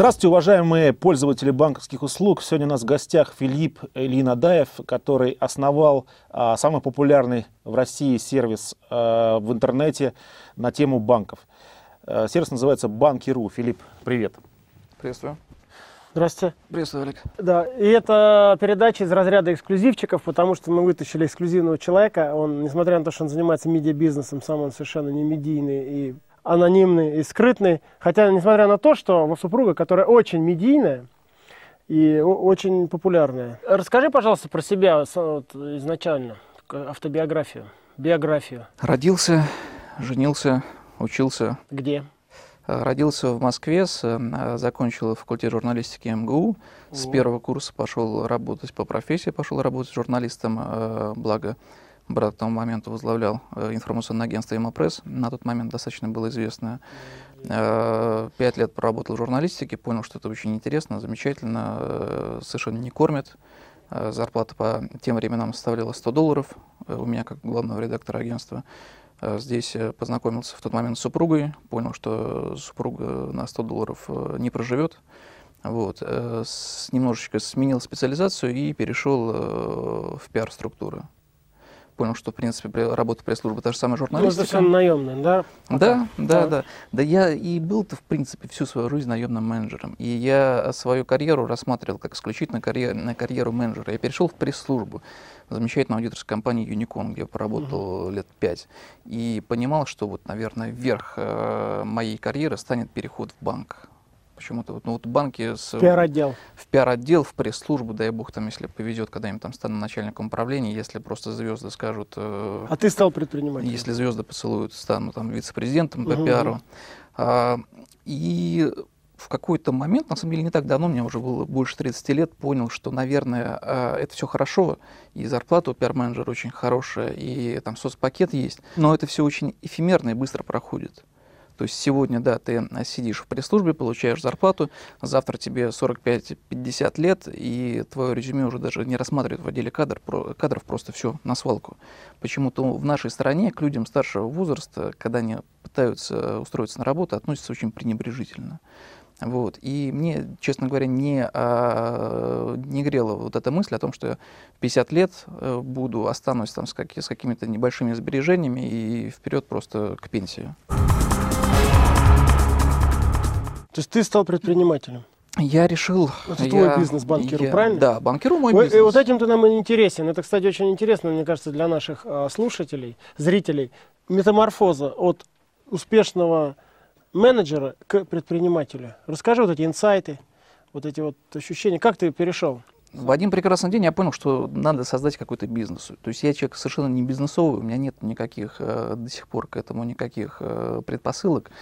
Здравствуйте, уважаемые пользователи банковских услуг. Сегодня у нас в гостях Филипп Ильинадаев, который основал а, самый популярный в России сервис а, в интернете на тему банков. А, сервис называется Банки.ру. Филипп, привет. Приветствую. Здравствуйте. Приветствую, Олег. Да, и это передача из разряда эксклюзивчиков, потому что мы вытащили эксклюзивного человека. Он, несмотря на то, что он занимается медиабизнесом, сам он совершенно не медийный и анонимный и скрытный. Хотя, несмотря на то, что его супруга, которая очень медийная и очень популярная. Расскажи, пожалуйста, про себя вот, изначально, автобиографию, биографию. Родился, женился, учился. Где? Э, родился в Москве, э, закончил факультет журналистики МГУ. С первого курса пошел работать по профессии, пошел работать журналистом, э, благо брат к тому моменту возглавлял э, информационное агентство «Имапресс». На тот момент достаточно было известно. Э, пять лет проработал в журналистике, понял, что это очень интересно, замечательно, э, совершенно не кормит. Зарплата по тем временам составляла 100 долларов у меня как главного редактора агентства. Здесь познакомился в тот момент с супругой, понял, что супруга на 100 долларов не проживет. Вот. Немножечко сменил специализацию и перешел в пиар-структуры понял, что, в принципе, работа пресс-службы та же самая журналистика. Ну, это все наемный, да? Да, да, да, да. Да я и был-то, в принципе, всю свою жизнь наемным менеджером. И я свою карьеру рассматривал как исключительно карьер, на карьеру менеджера. Я перешел в пресс-службу замечательной аудиторской компании Unicorn, где я поработал uh-huh. лет пять. И понимал, что вот, наверное, верх э, моей карьеры станет переход в банк почему-то. Вот, ну, вот банки с... Пиар-отдел. В пиар-отдел, в пресс-службу, дай бог, там, если повезет, когда-нибудь там стану начальником управления, если просто звезды скажут... Э, а ты стал предпринимателем? Если звезды поцелуют, стану там вице-президентом по угу. пиару. А, и в какой-то момент, на самом деле не так давно, мне уже было больше 30 лет, понял, что, наверное, а, это все хорошо, и зарплата у пиар-менеджера очень хорошая, и там соцпакет есть, но это все очень эфемерно и быстро проходит. То есть сегодня, да, ты сидишь в пресс-службе, получаешь зарплату, завтра тебе 45-50 лет, и твое резюме уже даже не рассматривают в отделе кадр, кадров, просто все на свалку. Почему-то в нашей стране к людям старшего возраста, когда они пытаются устроиться на работу, относятся очень пренебрежительно. Вот. И мне, честно говоря, не, а, не грела вот эта мысль о том, что я в 50 лет э, буду, останусь там с, как, с какими-то небольшими сбережениями и вперед просто к пенсии. То есть ты стал предпринимателем? Я решил... Это я, твой бизнес, банкиру, я, правильно? Да, банкиру мой бизнес. И вот этим ты нам интересен. Это, кстати, очень интересно, мне кажется, для наших а, слушателей, зрителей. Метаморфоза от успешного менеджера к предпринимателю. Расскажи вот эти инсайты, вот эти вот ощущения. Как ты перешел? В один прекрасный день я понял, что надо создать какой-то бизнес. То есть я человек совершенно не бизнесовый, у меня нет никаких э, до сих пор к этому никаких э, предпосылок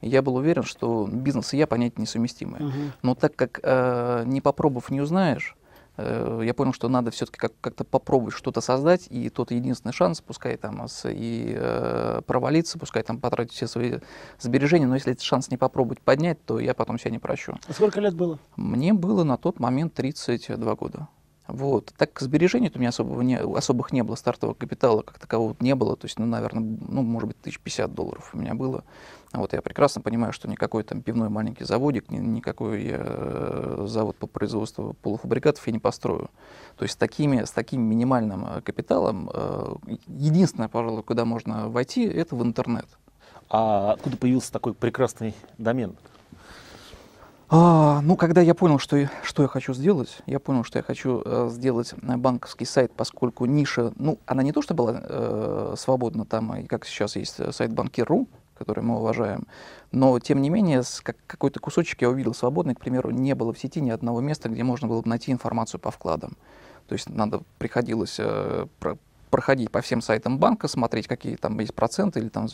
я был уверен, что бизнес и я понятия несовместимые. Угу. Но так как э, не попробовав, не узнаешь, э, я понял, что надо все-таки как- как-то попробовать что-то создать, и тот единственный шанс, пускай там и э, провалиться, пускай там потратить все свои сбережения, но если этот шанс не попробовать поднять, то я потом себя не прощу. А сколько лет было? Мне было на тот момент 32 года. Вот. Так как сбережений у меня особого не, особых не было, стартового капитала как такового не было, то есть, ну, наверное, ну, может быть, 1050 долларов у меня было. Вот я прекрасно понимаю, что никакой там пивной маленький заводик, ни, никакой я э, завод по производству полуфабрикатов я не построю. То есть с, такими, с таким минимальным э, капиталом э, единственное, пожалуй, куда можно войти, это в интернет. А откуда появился такой прекрасный домен? А, ну, когда я понял, что, что я хочу сделать, я понял, что я хочу э, сделать э, банковский сайт, поскольку ниша, ну, она не то, что была э, свободна там, и как сейчас есть э, сайт банкир.ру, который мы уважаем, но, тем не менее, как, какой-то кусочек я увидел свободный, к примеру, не было в сети ни одного места, где можно было найти информацию по вкладам. То есть надо приходилось э, про, проходить по всем сайтам банка, смотреть, какие там есть проценты, или там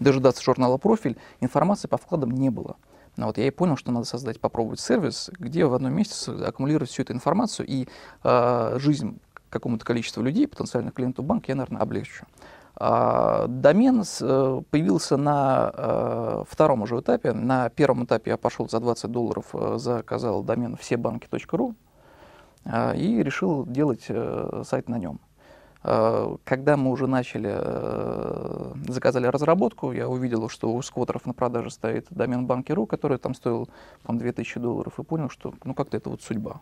дожидаться журнала «Профиль». Информации по вкладам не было. Но вот я и понял, что надо создать, попробовать сервис, где в одном месте аккумулировать всю эту информацию и э, жизнь какому-то количеству людей, потенциальных клиентов банка, я, наверное, облегчу. А, домен э, появился на э, втором уже этапе. На первом этапе я пошел за 20 долларов, э, заказал домен всебанки.ру э, и решил делать э, сайт на нем. Э, когда мы уже начали, э, заказали разработку, я увидел, что у сквотеров на продаже стоит домен банки.ру, который там стоил, по 2000 долларов, и понял, что ну как-то это вот судьба.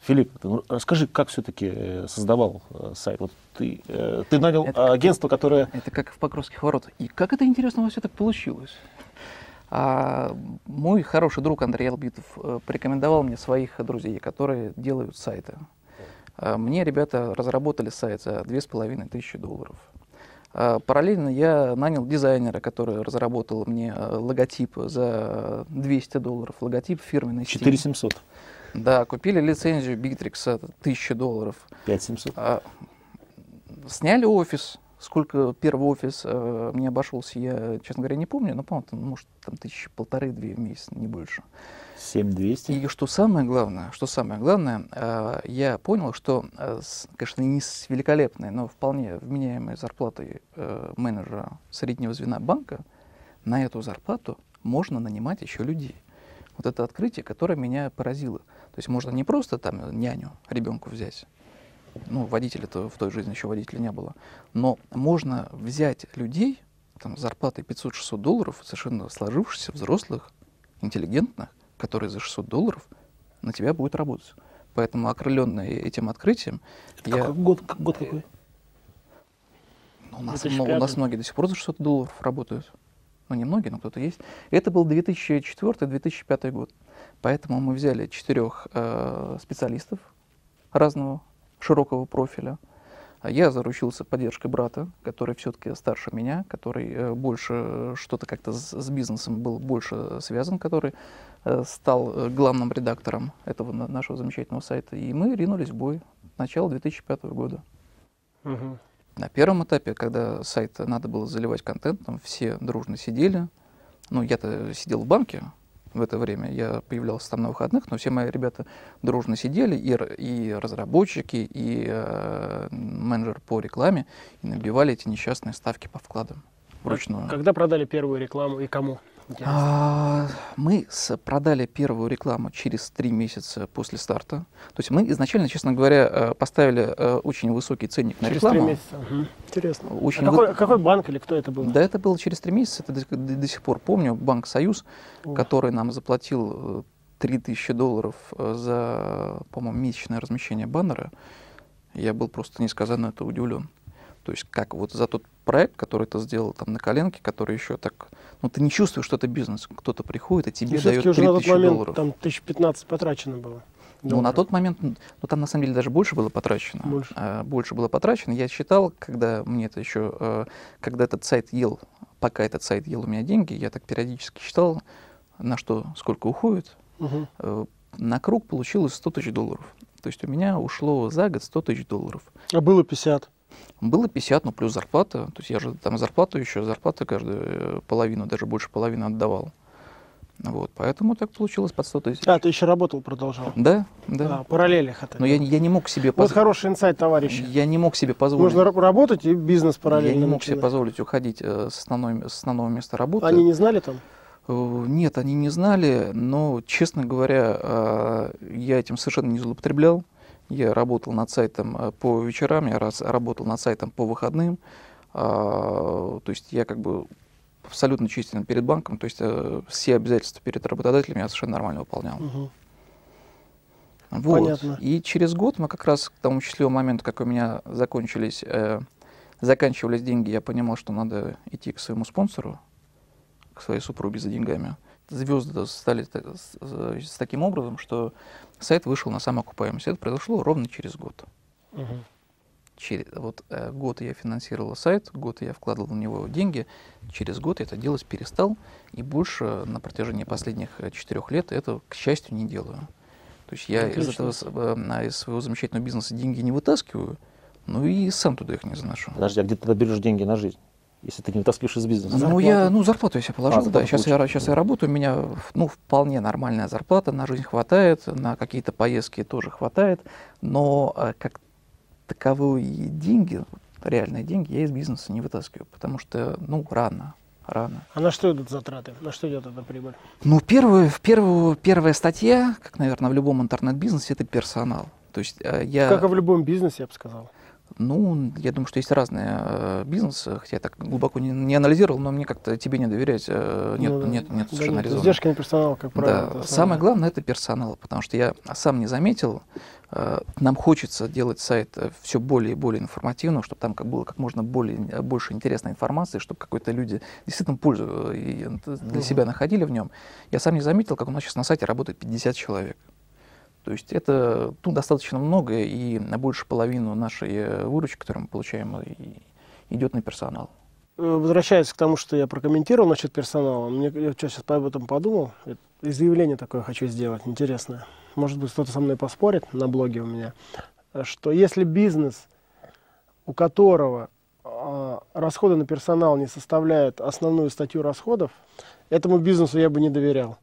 Филипп, ну, расскажи, как все-таки э, создавал сайт? Вот ты, ты нанял это агентство, как, которое... Это как в Покровских воротах. И как это интересно у вас все так получилось? А мой хороший друг Андрей Албитов порекомендовал мне своих друзей, которые делают сайты. А, мне ребята разработали сайт за 2500 долларов. А, параллельно я нанял дизайнера, который разработал мне а, логотип за 200 долларов, логотип фирменный. 4700. Да, купили лицензию Bittrex 1000 долларов. 5700. Сняли офис, Сколько первый офис э, мне обошелся, я, честно говоря, не помню, но, по-моему, может, там тысячи полторы-две в месяц, не больше. 7200. И что самое главное, что самое главное, э, я понял, что, э, с, конечно, не с великолепной, но вполне вменяемой зарплатой э, менеджера среднего звена банка на эту зарплату можно нанимать еще людей. Вот это открытие, которое меня поразило. То есть можно не просто там няню ребенку взять, ну, водителя-то в той жизни еще водителя не было, но можно взять людей, там, с зарплатой 500-600 долларов, совершенно сложившихся, взрослых, интеллигентных, которые за 600 долларов на тебя будут работать. Поэтому, окрыленный этим открытием... Это я... Какой год, год какой? Ну, у, нас, ну, у нас многие до сих пор за 600 долларов работают. Ну, не многие, но кто-то есть. Это был 2004-2005 год. Поэтому мы взяли четырех э, специалистов разного широкого профиля. А я заручился поддержкой брата, который все-таки старше меня, который э, больше что-то как-то с, с бизнесом был больше связан, который э, стал э, главным редактором этого нашего замечательного сайта. И мы ринулись в бой. Начало 2005 года. Угу. На первом этапе, когда сайт надо было заливать контентом, все дружно сидели. Ну, я-то сидел в банке, в это время. Я появлялся там на выходных, но все мои ребята дружно сидели, и, и разработчики, и э, менеджер по рекламе, и набивали эти несчастные ставки по вкладам вручную. Когда продали первую рекламу и кому? А, мы с, продали первую рекламу через три месяца после старта. То есть мы изначально, честно говоря, э, поставили э, очень высокий ценник на через рекламу. Через три месяца. Угу. Интересно. Очень а какой, какой банк или кто это был? Да, это было через три месяца. Это до, до, до сих пор помню. Банк Союз, Ух. который нам заплатил 3000 э, долларов за, по-моему, месячное размещение баннера. Я был просто несказанно это удивлен. То есть как вот за тот проект, который ты сделал там на коленке, который еще так, ну ты не чувствуешь, что это бизнес. Кто-то приходит и тебе дает 3000 долларов. уже на тот момент там 1015 потрачено было. Ну, на тот момент, ну, там на самом деле даже больше было потрачено. Больше. А, больше было потрачено. Я считал, когда мне это еще, э, когда этот сайт ел, пока этот сайт ел у меня деньги, я так периодически считал, на что сколько уходит. Угу. На круг получилось 100 тысяч долларов. То есть у меня ушло за год 100 тысяч долларов. А было 50? Было 50, ну плюс зарплата. То есть я же там зарплату еще, зарплату каждую э, половину, даже больше половины отдавал. Вот, поэтому так получилось под 100 тысяч. А, ты еще работал, продолжал? Да, да. А, параллелях это. Но я, я не мог себе позволить. Вот хороший инсайт, товарищ. Я не мог себе позволить. Можно работать и бизнес параллельно. Я не мог начинать. себе позволить уходить э, с, основной, с основного места работы. Они не знали там? Э, нет, они не знали, но, честно говоря, я этим совершенно не злоупотреблял. Я работал над сайтом э, по вечерам, я раз, работал над сайтом по выходным. А, то есть я как бы абсолютно честен перед банком, то есть э, все обязательства перед работодателем я совершенно нормально выполнял. Угу. Вот. Понятно. И через год мы как раз к тому счастливому моменту, как у меня закончились, э, заканчивались деньги, я понимал, что надо идти к своему спонсору, к своей супруге за деньгами. Звезды стали с, таким образом, что сайт вышел на самоокупаемость. Это произошло ровно через год. Угу. Через, вот э, год я финансировал сайт, год я вкладывал в него деньги, через год я это делать перестал, и больше на протяжении последних э, четырех лет это, к счастью, не делаю. То есть я из, этого, э, из своего замечательного бизнеса деньги не вытаскиваю, ну и сам туда их не заношу. Подожди, а где ты берешь деньги на жизнь? Если ты не вытаскиваешь из бизнеса? Ну, я, ну, зарплату я себе положил, а, да. Сейчас я, сейчас я работаю, у меня, ну, вполне нормальная зарплата, на жизнь хватает, на какие-то поездки тоже хватает, но э, как таковые деньги, реальные деньги, я из бизнеса не вытаскиваю, потому что, ну, рано, рано. А на что идут затраты? На что идет эта прибыль? Ну, первую, в первую, первая статья, как, наверное, в любом интернет-бизнесе, это персонал. То есть э, я... Как и в любом бизнесе, я бы сказал. Ну, я думаю, что есть разные э, бизнесы, хотя я так глубоко не, не анализировал, но мне как-то тебе не доверять э, нет, Ну нет, нет Да совершенно нет. Издержки на персонал, как правило. Да, самое основное. главное это персонал, потому что я сам не заметил, э, нам хочется делать сайт все более и более информативным, чтобы там как было как можно более, больше интересной информации, чтобы какой-то люди действительно пользу для себя находили в нем. Я сам не заметил, как у нас сейчас на сайте работает 50 человек. То есть это ну, достаточно много, и на больше половину нашей э, выручки, которую мы получаем, и- идет на персонал. Э, Возвращаясь к тому, что я прокомментировал насчет персонала, мне, я сейчас об этом подумал, и заявление такое хочу сделать, интересное. Может быть, кто-то со мной поспорит на блоге у меня, э, что если бизнес, у которого а, расходы на персонал не составляют основную статью расходов, этому бизнесу я бы не доверял.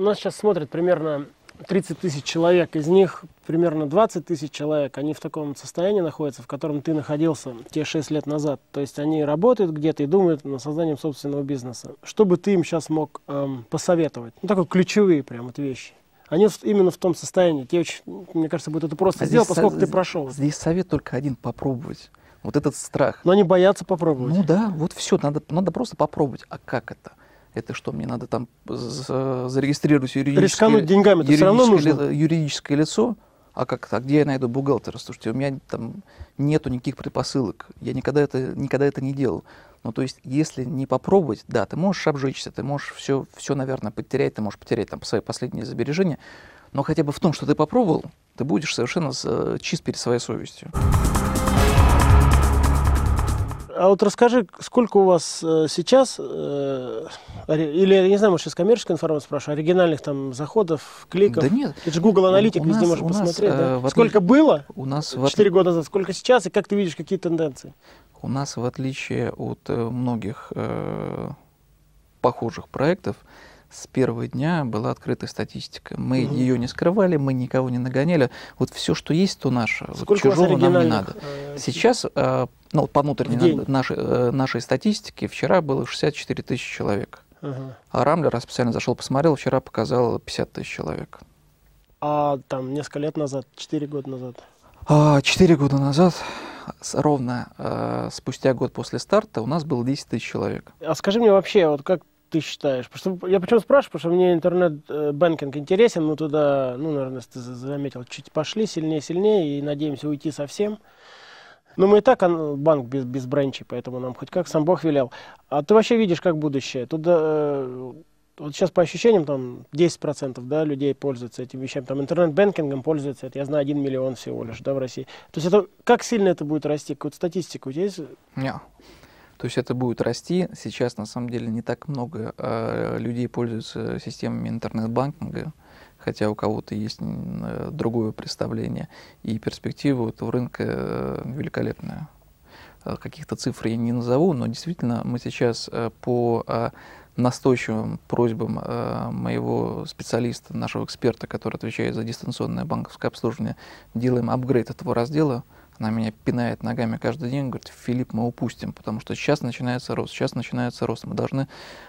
Нас сейчас смотрят примерно 30 тысяч человек, из них примерно 20 тысяч человек, они в таком состоянии находятся, в котором ты находился те 6 лет назад. То есть они работают где-то и думают над созданием собственного бизнеса. Что бы ты им сейчас мог эм, посоветовать? Ну, такой ключевые прям вот вещи. Они именно в том состоянии. Тебе очень, мне кажется, будет это просто А сделать, поскольку со- ты прошел. Здесь совет только один — попробовать. Вот этот страх. Но они боятся попробовать. Ну да, вот все, надо, надо просто попробовать. А как это? Это что, мне надо там за- зарегистрировать юридическое, Рискануть деньгами, это все равно юридическое нужно. юридическое лицо? А как а где я найду бухгалтера? Слушайте, у меня там нету никаких предпосылок. Я никогда это, никогда это не делал. Ну, то есть, если не попробовать, да, ты можешь обжечься, ты можешь все, все, наверное, потерять, ты можешь потерять там свои последние сбережения, но хотя бы в том, что ты попробовал, ты будешь совершенно э, чист перед своей совестью. А вот расскажи, сколько у вас э, сейчас, э, или, я не знаю, может, сейчас коммерческая информация спрашиваю, оригинальных там заходов, кликов? Да нет, Это же Google Аналитик везде нас- можно нас, посмотреть, э, да? в отличие- Сколько было у нас в отли- 4 года назад, сколько сейчас, и как ты видишь, какие тенденции? У нас, в отличие от э, многих э, похожих проектов, с первого дня была открытая статистика. Мы Мгм. ее не скрывали, мы никого не нагоняли. Вот все, что есть, то наше. Вот Сколько вас чужого нам не надо. э, Сейчас, э, ну, по внутренней нашей, э, нашей статистике, вчера было 64 тысячи человек. ага. А Рамблер, я специально зашел, посмотрел, вчера показал 50 тысяч человек. А там несколько лет назад, 4 года назад? А, Четыре года назад, с- ровно э, спустя год после старта, у нас было 10 тысяч человек. А скажи мне вообще, вот как ты считаешь? Потому что я почему спрашиваю, потому что мне интернет-бэнкинг интересен, мы туда, ну, наверное, ты за- заметил, чуть пошли сильнее, сильнее, и надеемся уйти совсем. Но мы и так банк без, без бренчей, поэтому нам хоть как сам Бог велел. А ты вообще видишь, как будущее? Туда, э, вот сейчас по ощущениям, там 10% да, людей пользуются этим вещами. Там интернет-бэнкингом пользуются, это я знаю, 1 миллион всего лишь да, в России. То есть это как сильно это будет расти? Какую-то статистику у тебя есть? Не. То есть это будет расти. Сейчас на самом деле не так много э, людей пользуются системами интернет-банкинга, хотя у кого-то есть э, другое представление. И перспектива этого рынка э, великолепная. Э, Каких-то цифр я не назову, но действительно мы сейчас по настойчивым просьбам моего специалиста, нашего эксперта, который отвечает за дистанционное банковское обслуживание, делаем апгрейд этого раздела. Она меня пинает ногами каждый день, говорит, Филипп, мы упустим, потому что сейчас начинается рост, сейчас начинается рост. Мы должны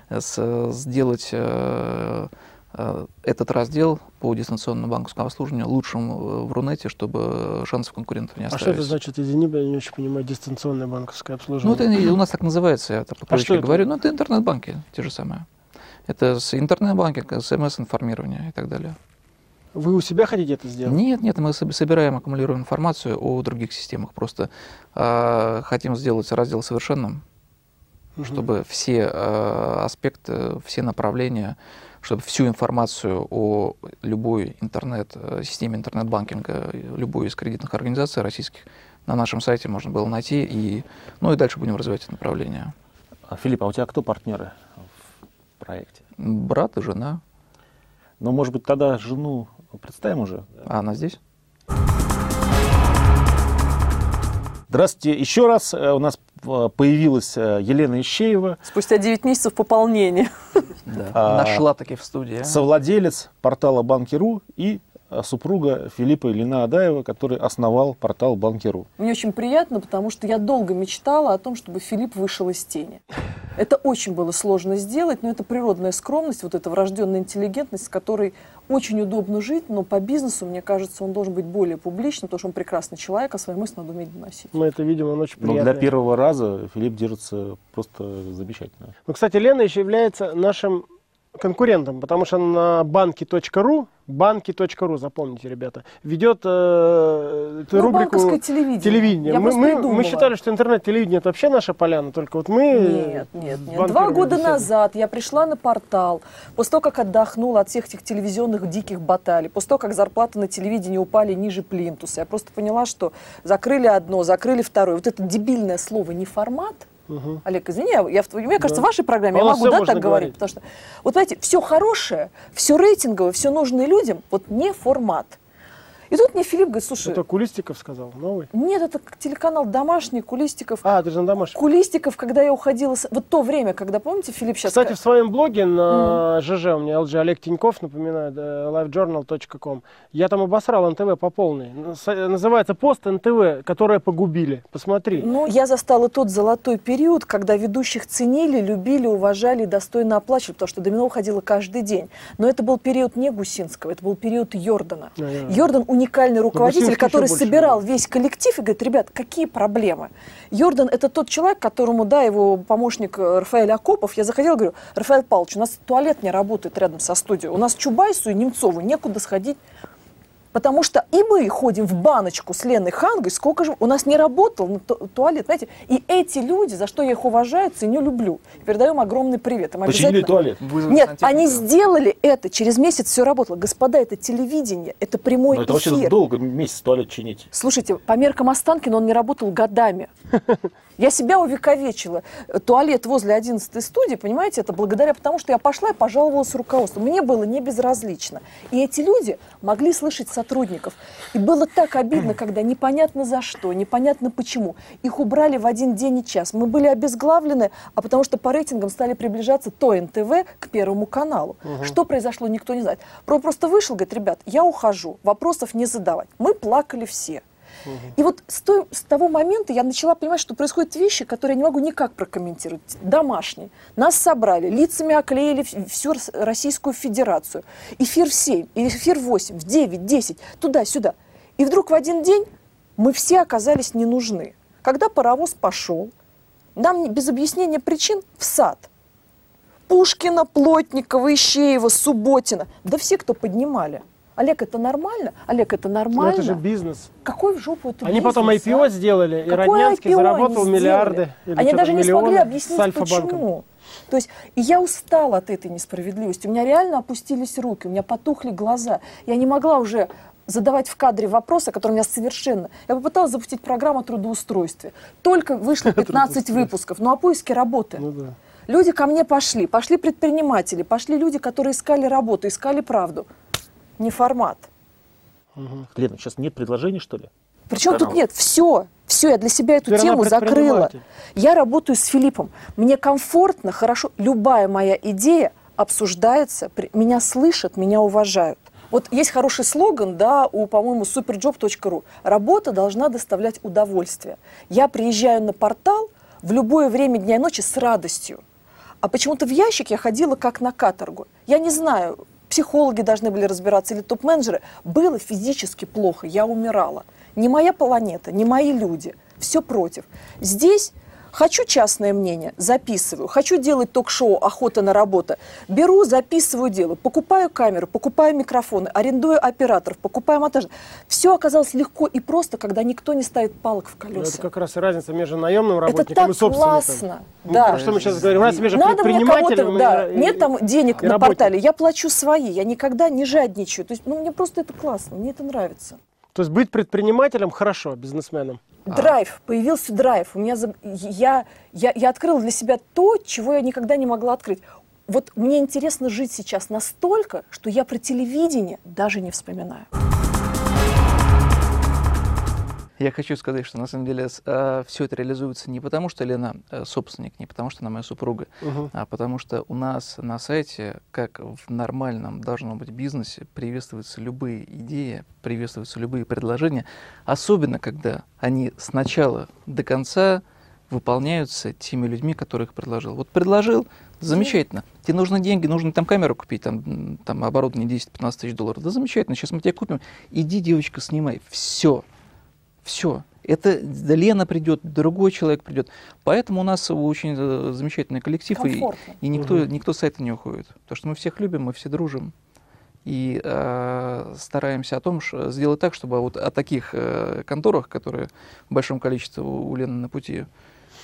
сделать этот раздел по дистанционному банковскому обслуживанию лучшим э, в Рунете, чтобы шансов конкурентов не А оставить. что это значит, извини, я не очень понимаю, дистанционное банковское Ну, обслуживание? это и у нас так называется, я так по А привычке это? говорю. Ну, это интернет-банки, те же самые. Это с интернет-банкинг, смс-информирование и так далее. Вы у себя хотите это сделать? Нет, нет, мы соб- собираем, аккумулируем информацию о других системах. Просто а, хотим сделать раздел совершенным, Мгм. чтобы все а, аспекты, все направления, чтобы всю информацию о любой интернет, э, системе интернет-банкинга, э, любой из кредитных организаций российских на нашем сайте можно было найти. И, ну и дальше будем развивать это направление. А, Филипп, а у тебя кто партнеры в проекте? Брат и жена. Ну, может быть, тогда жену представим уже? А она здесь? Здравствуйте еще раз. Э, У нас э, появилась э, Елена Ищеева, Спустя 9 месяцев пополнения. Да. А, Нашла таки в студии. совладелец портала Банки.ру и супруга Филиппа Ильина Адаева, который основал портал Банкиру. Мне очень приятно, потому что я долго мечтала о том, чтобы Филипп вышел из тени. Это очень было сложно сделать, но это природная скромность, вот эта врожденная интеллигентность, с которой очень удобно жить, но по бизнесу, мне кажется, он должен быть более публичным, потому что он прекрасный человек, а свои мысли надо уметь доносить. Мы это видим, он очень Но приятный. для первого раза Филипп держится просто замечательно. Ну, кстати, Лена еще является нашим конкурентом, потому что на банки.ру, банки.ру, запомните, ребята, ведет э, Ну, рубрику телевидение. телевидения. Я Мы, мы, придумала. мы считали, что интернет-телевидение это вообще наша поляна, только вот мы... Нет, нет, нет. Два года беседуем. назад я пришла на портал, после того, как отдохнула от всех этих телевизионных диких баталий, после того, как зарплаты на телевидении упали ниже плинтуса, я просто поняла, что закрыли одно, закрыли второе. Вот это дебильное слово «не формат», Мгм. Олег, извини, я, я мне кажется, Да. в вашей программе А я могу да, так говорить, говорить. потому что, вот знаете, все хорошее, все рейтинговое, все нужное людям, вот не формат. И тут мне Филипп говорит, слушай, Это Кулистиков сказал, новый. нет, это телеканал домашний, Кулистиков. А, ты же на домашнем. Кулистиков, когда я уходила, с- вот то время, когда, помните, Филипп сейчас... Кстати, в своем блоге на ЖЖ, у меня LG Олег Тиньков, напоминаю, да, livejournal.com, я там обосрал НТВ по полной. С- Называется пост НТВ, которое погубили. Посмотри. Ну, я застала тот золотой период, когда ведущих ценили, любили, уважали и достойно оплачивали, потому что домино уходило каждый день. Но это был период не Гусинского, это был период Йордана. Да, да. Йордан уникальный руководитель, Гусинский который больше собирал любил. весь коллектив и говорит, ребят, какие проблемы? Йордан это тот человек, которому, да, его помощник э, Рафаэль Акопов, я заходила, говорю, Рафаэль Павлович, у нас туалет не работает рядом со студией, у нас Чубайсу и Немцову некуда сходить Потому что и мы ходим в баночку с Леной Хангой, сколько же у нас не работал ну, ту- туалет, знаете. И эти люди, за что я их уважаю, ценю, люблю. Им огромный привет. Им Починили обязательно- туалет. Вызвать Нет, сантехника. они сделали это, через месяц все работало. Господа, это телевидение, это прямой Но это вообще эфир. долго месяц туалет чинить. Слушайте, по меркам Останкина он не работал годами. Я себя увековечила. Туалет возле 11 студии, понимаете, это благодаря потому, что я пошла и пожаловалась руководству. Мне было не безразлично. И эти люди могли слышать сотрудников. И было так обидно, когда непонятно за что, непонятно почему. Их убрали в один день и час. Мы были обезглавлены, а потому что по рейтингам стали приближаться то НТВ к Первому каналу. Что произошло, никто не знает. Про просто вышел, говорит, ребят, я ухожу, вопросов не задавать. Мы плакали все. И вот с, той- с того момента я начала понимать, что происходят вещи, которые я не могу никак прокомментировать. Домашние. Нас собрали, лицами оклеили всю Рос- Российскую Федерацию. Эфир в 7, эфир в 8, в 9, 10, туда-сюда. И вдруг в один день мы все оказались не нужны. Когда паровоз пошел, нам без объяснения причин в сад. Пушкина, Плотникова, Ищеева, Субботина. Да все, кто поднимали. Олег, это нормально? Олег, это Ну, нормально? это же бизнес. Какой в жопу это Они потом бизнес, IPO а? сделали, и Какое Роднянский IPO заработал миллиарды. или Они даже не смогли объяснить, почему. То есть, и я устала от этой несправедливости. У меня реально опустились руки, у меня потухли глаза. Я не могла уже задавать в кадре вопросы, которые у меня совершенно... Я попыталась запустить программу о трудоустройстве. Только вышло 15 выпусков, ну о поиске работы. Ну да. Люди ко мне пошли, пошли предприниматели, пошли люди, которые искали работу, искали правду. Не формат. Лена, сейчас нет предложений, что ли? Причем тут нет, все, все, я для себя эту Теперь тему закрыла. Я работаю с Филиппом. Мне комфортно, хорошо. Любая моя идея обсуждается, меня слышат, меня уважают. Вот есть хороший слоган, да, у, по-моему, superjob.ru. Работа должна доставлять удовольствие. Я приезжаю на портал в любое время дня и ночи с радостью. А почему-то в ящик я ходила как на каторгу. Я не знаю, психологи должны были разбираться или топ-менеджеры. Было физически плохо, я умирала. Не моя планета, не мои люди. Все против. Здесь хочу частное мнение, записываю. Хочу делать ток-шоу «Охота на работу». Беру, записываю, делаю. Покупаю камеру, покупаю микрофоны, арендую операторов, покупаю монтаж. Все оказалось легко и просто, когда никто не ставит палок в Ну, колеса. это как раз и разница между наемным Это работником так и собственником. классно. Ну, Да. Про что мы сейчас говорим? Разница между Надо мне предпринимателем да, и- нет там денег и на портале, я плачу свои, я никогда не жадничаю. То есть, ну, мне просто это классно, мне это нравится. То есть быть предпринимателем хорошо, бизнесменом. Драйв, появился драйв. У меня я, я, я открыла для себя то, чего я никогда не могла открыть. Вот мне интересно жить сейчас настолько, что я про телевидение даже не вспоминаю. Я хочу сказать, что на самом деле э, все это реализуется не потому, что Лена э, собственник, не потому, что она моя супруга, Мгм. а потому что у нас на сайте, как в нормальном должно быть бизнесе, приветствуются любые идеи, приветствуются любые предложения, особенно когда они с начала до конца выполняются теми людьми, которых их предложил. Вот предложил, замечательно. Тебе нужны деньги, нужно там камеру купить, там, там оборудование 10-15 тысяч долларов. Да замечательно, сейчас мы тебе купим. Иди, девочка, снимай. Все. Все. Это Лена придет, другой человек придет. Поэтому у нас очень э, замечательный коллектив, и, Комфортно. и никто, Мгм. никто с сайта не уходит. Потому что мы всех любим, мы все дружим. И э, стараемся о том, ш- сделать так, чтобы вот о таких э, конторах, которые в большом количестве у, у Лены на пути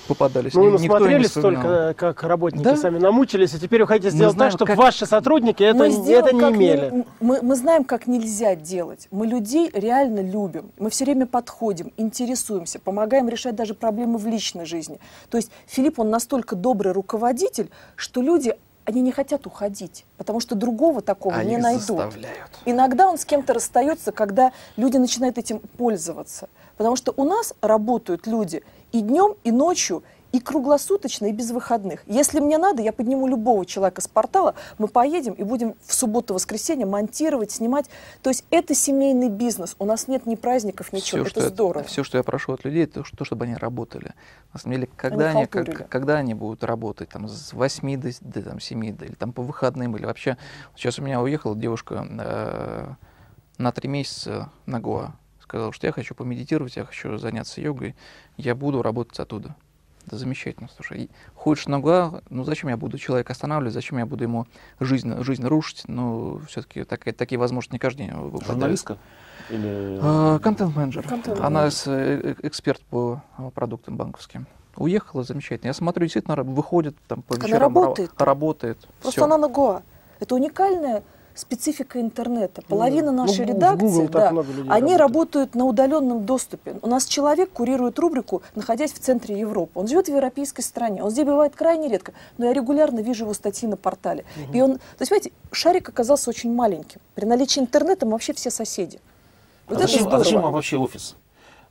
попадались, Ну, ни- вы никто и не вспоминал. столько, как работники Да. сами намучились, и теперь вы хотите сделать знаем, так, чтобы как- ваши сотрудники это, мы, это сделаем, не как имели. не- мы, мы знаем, как нельзя делать. Мы людей реально любим. Мы все время подходим, интересуемся, помогаем решать даже проблемы в личной жизни. То есть Филипп, он настолько добрый руководитель, что люди, они не хотят уходить, потому что другого такого А не найдут. заставляют. Иногда он с кем-то расстается, когда люди начинают этим пользоваться. Потому что у нас работают люди и днем, и ночью, и круглосуточно, и без выходных. Если мне надо, я подниму любого человека с портала, мы поедем и будем в субботу-воскресенье монтировать, снимать. То есть это семейный бизнес. У нас нет ни праздников, ничего. Всё, это что здорово. Все, что я прошу от людей, это то, чтобы они работали. На самом деле, когда, Они они, как- когда они будут работать, там, с 8 до, до там, 7, да, или там по выходным, или вообще... Сейчас у меня уехала девушка э, на три месяца на Гоа. Сказала, что я хочу помедитировать, я хочу заняться йогой, я буду работать оттуда. Да замечательно, слушай. Хочешь на Гоа, ну зачем я буду человека останавливать, зачем я буду ему жизнь, жизнь рушить? Ну, все-таки такие возможности не каждый день выпадают. Журналистка? Или... А, Контент-менеджер. Она с- э, э, эксперт по э, продуктам банковским. Уехала, замечательно. Я смотрю, действительно, выходит там по Так она вечерам, ра- работает. работает. Просто всё. она на Гоа. Это уникальная специфика интернета. Половина Ну, нашей в редакции, да, они работает. работают на удаленном доступе. У нас человек курирует рубрику, находясь в центре Европы. Он живет в европейской стране. Он здесь бывает крайне редко, но я регулярно вижу его статьи на портале. И он, то есть, понимаете, шарик оказался очень маленьким. При наличии интернета мы вообще все соседи. Вот а, это зачем, а зачем вам вообще офис?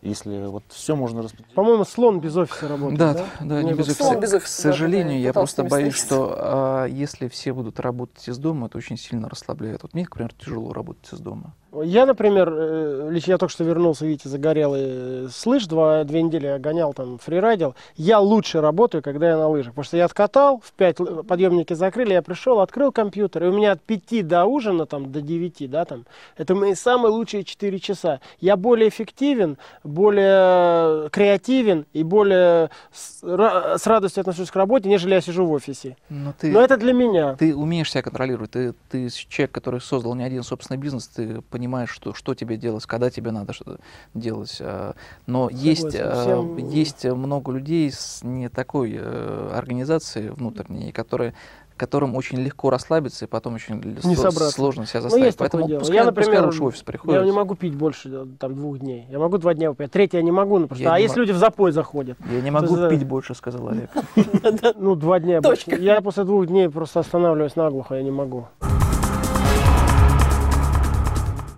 Если вот все можно распределить. По-моему, слон без офиса работает. Да, да, да, не без Слон офиса. без К офиса, да, сожалению, да, я просто боюсь, встретиться. что а, если все будут работать из дома, это очень сильно расслабляет. Вот мне, например, тяжело работать из дома. Я, например, э, лично я только что вернулся, видите, загорелый э, с лыж, два, две недели я гонял там, фрирайдил. Я лучше работаю, когда я на лыжах, потому что я откатал, в 5 подъемники закрыли, я пришел, открыл компьютер, и у меня от 5 до ужина, там, до 9, да, там, это мои самые лучшие 4 часа. Я более эффективен, более креативен и более с, с радостью отношусь к работе, нежели я сижу в офисе. Но ты, Но это для меня. ты умеешь себя контролировать. Ты, ты человек, который создал не один собственный бизнес, ты понимаешь, что, что тебе делать, когда тебе надо что делать. а. Но есть, а, Всем- есть много людей с не такой э, организацией внутренней, которые которым очень легко расслабиться и потом очень Не сло- собраться. сложно себя Ну, заставить. есть такое Поэтому дело. пускай, Я, пускай например, лучше в офис приходят. Я не могу пить больше э, там, двух дней. Я могу два дня выпить. Третий я не могу, ну, потому Я что- а если люди в запой заходят? Я не могу это- пить больше, сказал Олег. Ну, два дня. Я после двух дней просто останавливаюсь наглухо, я не могу.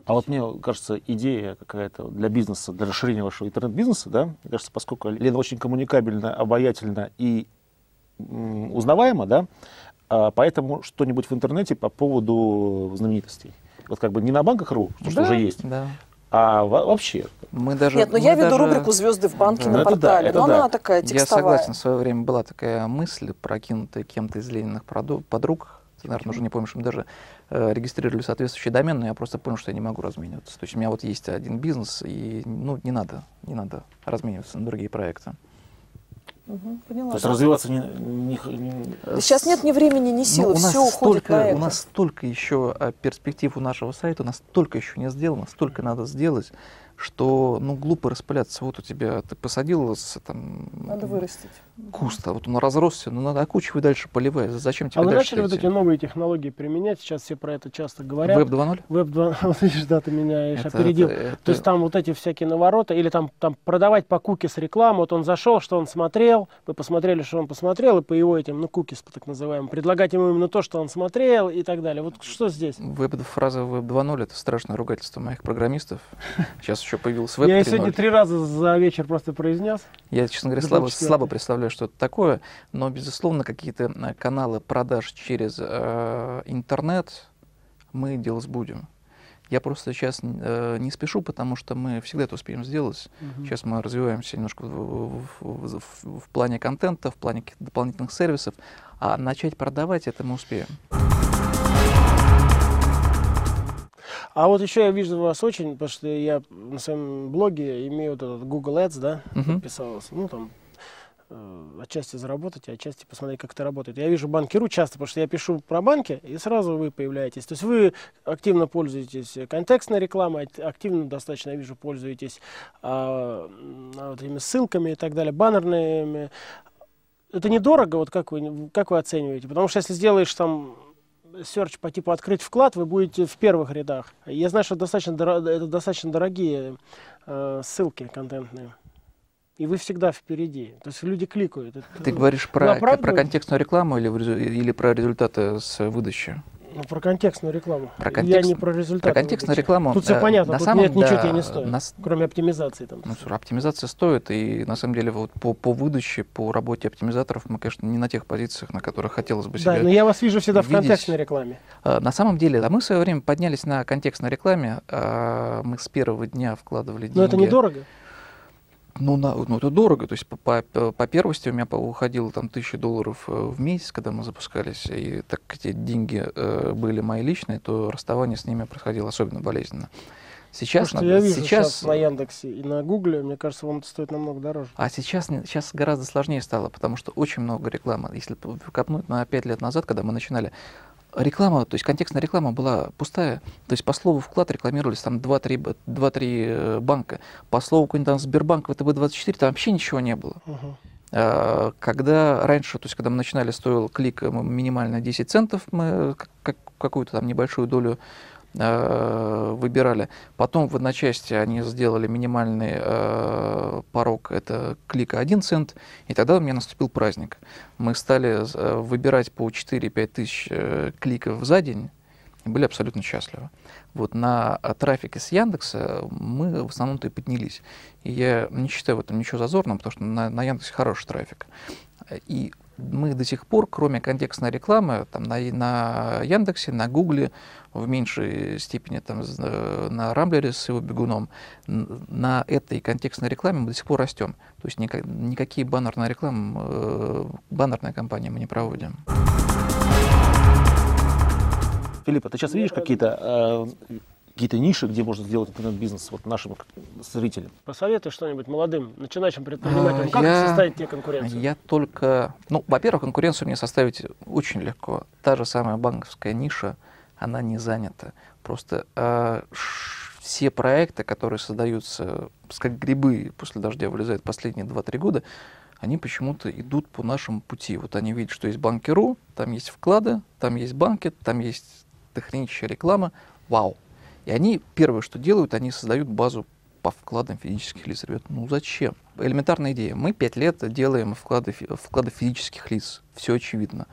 А вот мне кажется, идея какая-то для бизнеса, для расширения вашего интернет-бизнеса, да, мне кажется, поскольку Лена очень коммуникабельна, обаятельна и м, узнаваема, да, а, поэтому что-нибудь в интернете по поводу знаменитостей. Вот как бы не на банках.ру, что Да, уже есть, Да. а во- вообще. Мы даже, Нет, но мы я веду даже- рубрику «Звезды в банке» Да. на Это да, портале. это но да. она такая Я текстовая. согласен, в свое время была такая мысль, прокинутая кем-то из Лениных подруг, ты, наверное, уже не помнишь, мы даже регистрировали соответствующий домен, но я просто понял, что я не могу размениваться. То есть у меня вот есть один бизнес, и ну, не надо, не надо размениваться на другие проекты. Мгм, поняла. То есть развиваться не, не- не- Да Сейчас нет ни времени, ни Ну, силы, у нас все уходит столько, на это. У нас столько еще а, перспектив у нашего сайта, у нас столько еще не сделано, столько надо сделать, что ну глупо распыляться. Вот у тебя ты посадил там, Надо вырастить. куст, а вот он разросся, ну надо окучивай дальше, поливай. Зачем тебе А вы дальше начали вот эти новые технологии применять? Сейчас все про это часто говорят. Веб 2.0? Веб 2, вот видишь, да, ты меня Это- опередил. это- это- То есть там вот эти всякие навороты, или там, там продавать по куки с рекламы. Вот он зашел, что он смотрел, вы посмотрели, что он посмотрел, и по его этим, ну, кукис, так называемым, предлагать ему именно то, что он смотрел и так далее. Вот что здесь? Веб, фраза Web 2.0 это страшное ругательство моих программистов. Сейчас еще появился веб Я сегодня три раза за вечер просто произнес. Я, честно говоря, слабо, слабо представляю, что это такое, но, безусловно, какие-то э, каналы продаж через э, интернет мы делать будем. Я просто сейчас э, не спешу, потому что мы всегда это успеем сделать. Угу. Сейчас мы развиваемся немножко в, в, в, в, в плане контента, в плане дополнительных сервисов, а начать продавать это мы успеем. А вот еще я вижу вас очень, потому что я на своем блоге имею вот этот Google Ads, да, uh-huh. подписался. Ну, там э, отчасти заработать, а отчасти посмотреть, как это работает. Я вижу банкиру часто, потому что я пишу про банки, и сразу вы появляетесь. То есть вы активно пользуетесь контекстной рекламой, активно достаточно, я вижу, пользуетесь а, вот этими ссылками и так далее, баннерными. Это недорого, вот как вы, как вы оцениваете? Потому что если сделаешь там серч по типу открыть вклад, вы будете в первых рядах. Я знаю, что достаточно, это достаточно дорогие э, ссылки контентные. И вы всегда впереди. То есть люди кликают. Ты говоришь про, про контекстную рекламу или, или про результаты с выдачи? Ну, про контекстную рекламу. Про контекст... Я не про результат. Про контекстную рекламу. Тут все э, понятно, на тут самом, нет, да, ничего тебе не стоит, на... кроме оптимизации. Там. Ну, оптимизация стоит, и на самом деле вот по, по выдаче, по работе оптимизаторов мы, конечно, не на тех позициях, на которых хотелось бы себя Да, но я вас вижу всегда видеть. в контекстной рекламе. А, на самом деле, да, мы в свое время поднялись на контекстной рекламе, а, мы с первого дня вкладывали деньги. Но это недорого? Ну, на, ну, это дорого. То есть по, по, по первости у меня уходило там тысячи долларов э, в месяц, когда мы запускались. И так как эти деньги э, были мои личные, то расставание с ними происходило особенно болезненно. Сейчас, Потому я вижу сейчас, сейчас на Яндексе и на Гугле, мне кажется, вам это стоит намного дороже. А сейчас, сейчас гораздо сложнее стало, потому что очень много рекламы. Если копнуть на 5 лет назад, когда мы начинали, реклама, то есть контекстная реклама была пустая. То есть по слову вклад рекламировались там 2-3 э, банка. По слову какой-нибудь там Сбербанк, ВТБ-24, там вообще ничего не было. Uh-huh. Когда раньше, то есть когда мы начинали, стоил клик минимально 10 центов, мы какую-то там небольшую долю Э, выбирали. Потом в одночасье они сделали минимальный э, порог, это клика 1 цент, и тогда у меня наступил праздник. Мы стали э, выбирать по 4-5 тысяч э, кликов за день, и были абсолютно счастливы. Вот на трафике с Яндекса мы в основном-то и поднялись. И я не считаю в этом ничего зазорного, потому что на, на Яндексе хороший трафик. И мы до сих пор, кроме контекстной рекламы, там, на, на Яндексе, на Гугле, в меньшей степени там, на Рамблере с его бегуном, на этой контекстной рекламе мы до сих пор растем. То есть никак, никакие баннерные рекламы, э, баннерные кампании мы не проводим. Филипп, а ты сейчас видишь какие-то э, какие-то ниши, где можно сделать интернет-бизнес вот нашим зрителям? Посоветуй что-нибудь молодым, начинающим предпринимателям. Как я, составить тебе конкуренцию? Я только... Ну, во-первых, конкуренцию мне составить очень легко. Та же самая банковская ниша, она не занята. Просто э, все проекты, которые создаются, как грибы после дождя вылезают последние 2-3 года, они почему-то идут по нашему пути. Вот они видят, что есть банкиру, там есть вклады, там есть банки, там есть техническая реклама. Вау, и они первое, что делают, они создают базу по вкладам физических лиц. Ребят, ну зачем? Элементарная идея. Мы пять лет делаем вклады, вклады физических лиц. Все очевидно.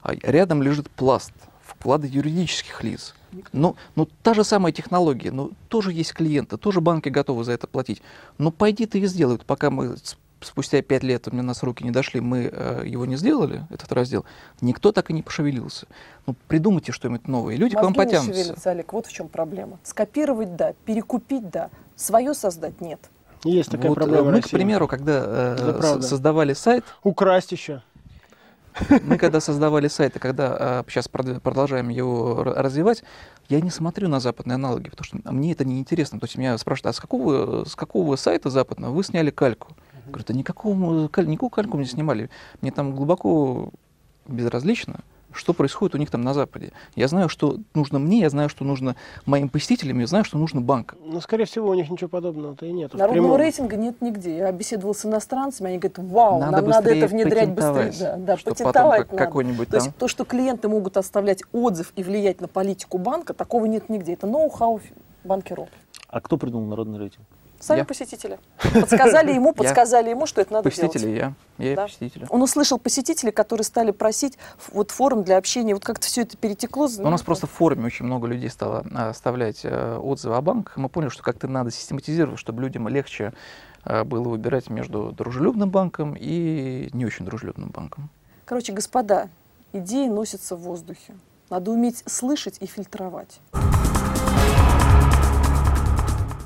А рядом лежит пласт вклады юридических лиц. Ну, ну, та же самая технология, ну, тоже есть клиенты, тоже банки готовы за это платить. Но пойди ты и сделай, пока мы спустя пять лет у меня нас руки не дошли, мы э, его не сделали, этот раздел, никто так и не пошевелился. Ну, придумайте что-нибудь новое, люди Мозги к вам потянутся. не шевелятся, Олег, вот в чем проблема. Скопировать – да, перекупить – да, свое создать – нет. Есть такая вот, проблема. Мы, к примеру, когда э, создавали сайт... Украсть еще. Мы когда создавали сайт, и когда э, сейчас продолжаем его развивать, я не смотрю на западные аналоги, потому что мне это не интересно. То есть меня спрашивают, а с какого, с какого сайта западного вы сняли кальку? Говорю, да никакого, никакого кальку не снимали. Мне там глубоко безразлично, что происходит у них там на Западе. Я знаю, что нужно мне, я знаю, что нужно моим посетителям, я знаю, что нужно банкам. Ну, скорее всего, у них ничего подобного-то и нет. Народного рейтинга нет нигде. Я беседовал с иностранцами, они говорят, вау, надо нам надо это внедрять быстрее. Да, да, что патентовать потом какой-нибудь То есть то, что клиенты могут оставлять отзыв и влиять на политику банка, такого нет нигде. Это ноу-хау банкиров. А кто придумал народный рейтинг? Сами Я. посетители. Подсказали ему, подсказали ему, что это надо Посетители делать. я. Я и Да. посетители. Он услышал посетителей, которые стали просить вот форум для общения. Вот как-то все это перетекло. У нас просто в форуме очень много людей стало а, оставлять э, отзывы о банках. Мы поняли, что как-то надо систематизировать, чтобы людям легче э, было выбирать между дружелюбным банком и не очень дружелюбным банком. Короче, господа, идеи носятся в воздухе. Надо уметь слышать и фильтровать.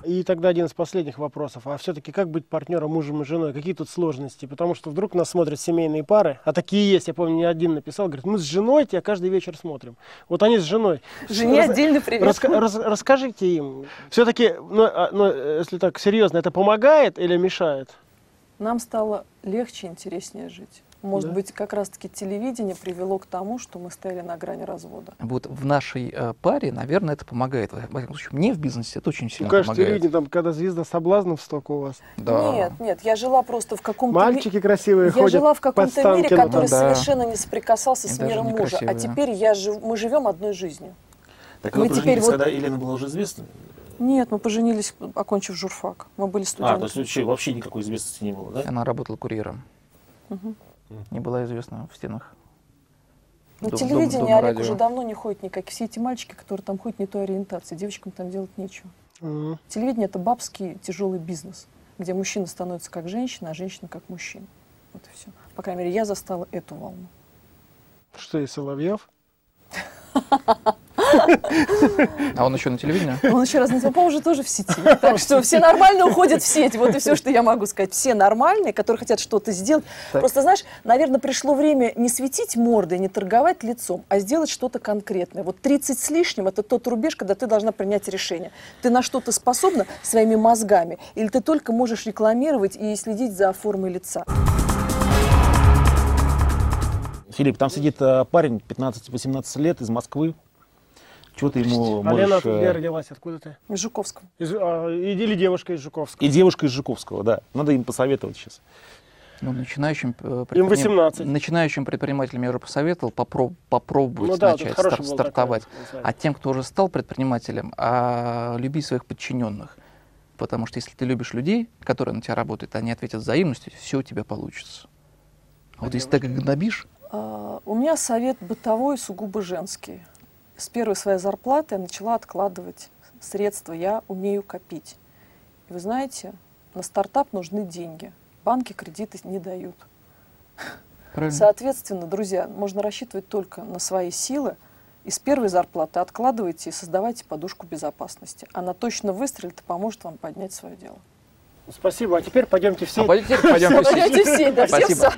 И тогда один из последних вопросов. А все-таки как быть партнером мужем и женой? Какие тут сложности? Потому что вдруг нас смотрят семейные пары, а такие есть. Я помню, не один написал, говорит, мы с женой тебя каждый вечер смотрим. Вот они с женой. Жене Раз- отдельный привет. раска- раз- расскажите им. Все-таки, ну, а, ну, если так серьезно, это помогает или мешает? Нам стало легче и интереснее жить. Может Да. быть, как раз-таки телевидение привело к тому, что мы стояли на грани развода. Вот в нашей э, паре, наверное, это помогает. Во всяком случае, мне в бизнесе это очень Ну, сильно конечно, помогает. телевидение, там, когда звезда соблазнов столько у вас. Да. Нет, нет, я жила просто в каком-то... ми- Мальчики красивые Я ходят жила в каком-то мире, который Ну да. совершенно не соприкасался И с миром мужа. А теперь я жив- мы живем одной жизнью. Так Мы вы теперь вот- когда Елена была уже известна? Нет, мы поженились, окончив журфак. Мы были А, то студентами. есть вообще, вообще никакой известности не было, да? Она работала курьером. Мгм. Не была известна в стенах. На Дом- телевидении дом- дом Олег радио. уже давно не ходит никак. Все эти мальчики, которые там ходят не той ориентации, девочкам там делать нечего. Мгм. Телевидение это бабский тяжелый бизнес, где мужчина становится как женщина, а женщина как мужчина. Вот и все. По крайней мере, я застала эту волну. Что, и Соловьев? А он еще на телевидении? Он еще раз по уже тоже в сети. Так что все нормально уходят в сеть. Вот и все, что я могу сказать. Все нормальные, которые хотят что-то сделать. Просто, знаешь, наверное, пришло время не светить мордой, не торговать лицом, а сделать что-то конкретное. Вот 30 с лишним – это тот рубеж, когда ты должна принять решение. Ты на что-то способна своими мозгами, или ты только можешь рекламировать и следить за формой лица. Филипп, там сидит э, парень 15-18 лет из Москвы. Чего ты ему можешь... э, где родилась? Откуда ты? В Жуковском. Из- а, или девушка из Жуковска? И девушка из Жуковского, да. Надо им посоветовать сейчас. Ну, начинающим, э, Им предприним- 18. начинающим предпринимателям я уже посоветовал попро- попробовать Ну да, начать стар- стартовать. такой. А тем, кто уже стал предпринимателем, а, любить своих подчиненных. Потому что если ты любишь людей, которые на тебя работают, они ответят взаимностью, все у тебя получится. А вот если ты их гнобишь, А, У меня совет бытовой, сугубо женский. С первой своей зарплаты я начала откладывать средства. Я умею копить. И вы знаете, на стартап нужны деньги. Банки кредиты не дают. правильно? Соответственно, друзья, можно рассчитывать только на свои силы. И с первой зарплаты откладывайте и создавайте подушку безопасности. Она точно выстрелит и поможет вам поднять свое дело. Спасибо. А теперь пойдемте все. А пойдемте, пойдемте все. Пойдете все, да, все в сад.